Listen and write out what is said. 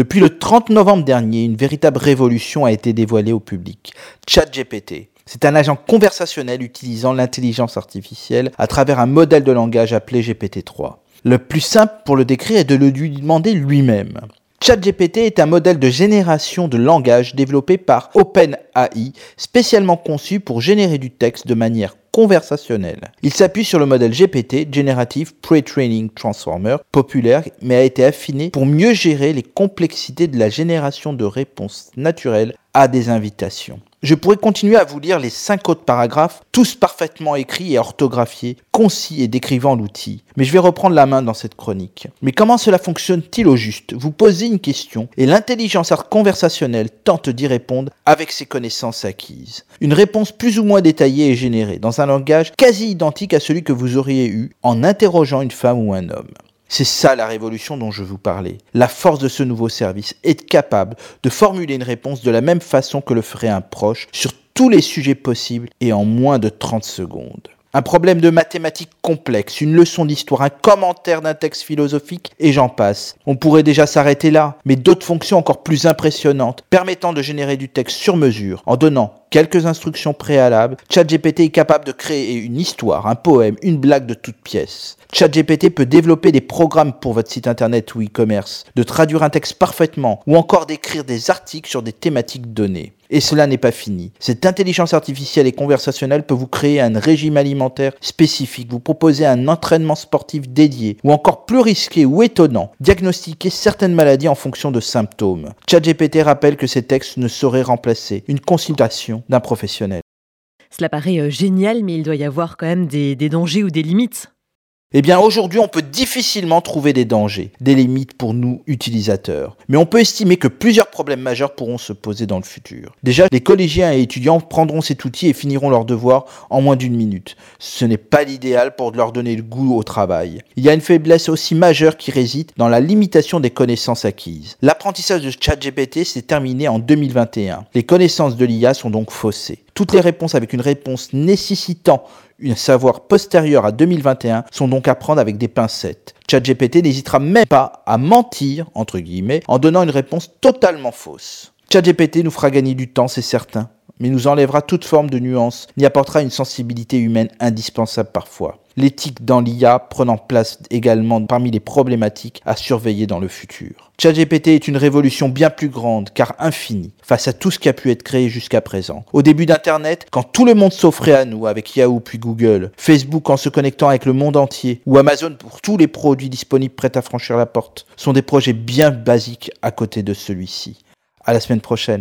Depuis le 30 novembre dernier, une véritable révolution a été dévoilée au public. ChatGPT. C'est un agent conversationnel utilisant l'intelligence artificielle à travers un modèle de langage appelé GPT-3. Le plus simple pour le décrire est de le lui demander lui-même. ChatGPT est un modèle de génération de langage développé par OpenAI, spécialement conçu pour générer du texte de manière conversationnelle. Il s'appuie sur le modèle GPT, Generative Pre-Training Transformer, populaire, mais a été affiné pour mieux gérer les complexités de la génération de réponses naturelles à des invitations. Je pourrais continuer à vous lire les cinq autres paragraphes, tous parfaitement écrits et orthographiés, concis et décrivant l'outil. Mais je vais reprendre la main dans cette chronique. Mais comment cela fonctionne-t-il au juste? Vous posez une question et l'intelligence conversationnelle tente d'y répondre avec ses connaissances acquises. Une réponse plus ou moins détaillée est générée dans un langage quasi identique à celui que vous auriez eu en interrogeant une femme ou un homme. C'est ça la révolution dont je vous parlais. La force de ce nouveau service est capable de formuler une réponse de la même façon que le ferait un proche sur tous les sujets possibles et en moins de 30 secondes. Un problème de mathématiques complexe, une leçon d'histoire, un commentaire d'un texte philosophique, et j'en passe. On pourrait déjà s'arrêter là, mais d'autres fonctions encore plus impressionnantes, permettant de générer du texte sur mesure, en donnant quelques instructions préalables, ChatGPT est capable de créer une histoire, un poème, une blague de toute pièce. ChatGPT peut développer des programmes pour votre site internet ou e-commerce, de traduire un texte parfaitement, ou encore d'écrire des articles sur des thématiques données. Et cela n'est pas fini. Cette intelligence artificielle et conversationnelle peut vous créer un régime alimentaire spécifique, vous proposer un entraînement sportif dédié, ou encore plus risqué ou étonnant, diagnostiquer certaines maladies en fonction de symptômes. ChatGPT rappelle que ces textes ne sauraient remplacer une consultation d'un professionnel. Cela paraît euh, génial, mais il doit y avoir quand même des, des dangers ou des limites. Eh bien aujourd'hui on peut difficilement trouver des dangers, des limites pour nous utilisateurs. Mais on peut estimer que plusieurs problèmes majeurs pourront se poser dans le futur. Déjà, les collégiens et étudiants prendront cet outil et finiront leurs devoirs en moins d'une minute. Ce n'est pas l'idéal pour leur donner le goût au travail. Il y a une faiblesse aussi majeure qui réside dans la limitation des connaissances acquises. L'apprentissage de ChatGPT s'est terminé en 2021. Les connaissances de l'IA sont donc faussées. Toutes les réponses avec une réponse nécessitant un savoir postérieur à 2021 sont donc à prendre avec des pincettes. ChatGPT n'hésitera même pas à mentir, entre guillemets, en donnant une réponse totalement fausse. ChatGPT nous fera gagner du temps, c'est certain, mais nous enlèvera toute forme de nuance, n'y apportera une sensibilité humaine indispensable parfois l'éthique dans l'IA prenant place également parmi les problématiques à surveiller dans le futur. ChatGPT est une révolution bien plus grande, car infinie, face à tout ce qui a pu être créé jusqu'à présent. Au début d'Internet, quand tout le monde s'offrait à nous avec Yahoo puis Google, Facebook en se connectant avec le monde entier, ou Amazon pour tous les produits disponibles prêts à franchir la porte, sont des projets bien basiques à côté de celui-ci. À la semaine prochaine.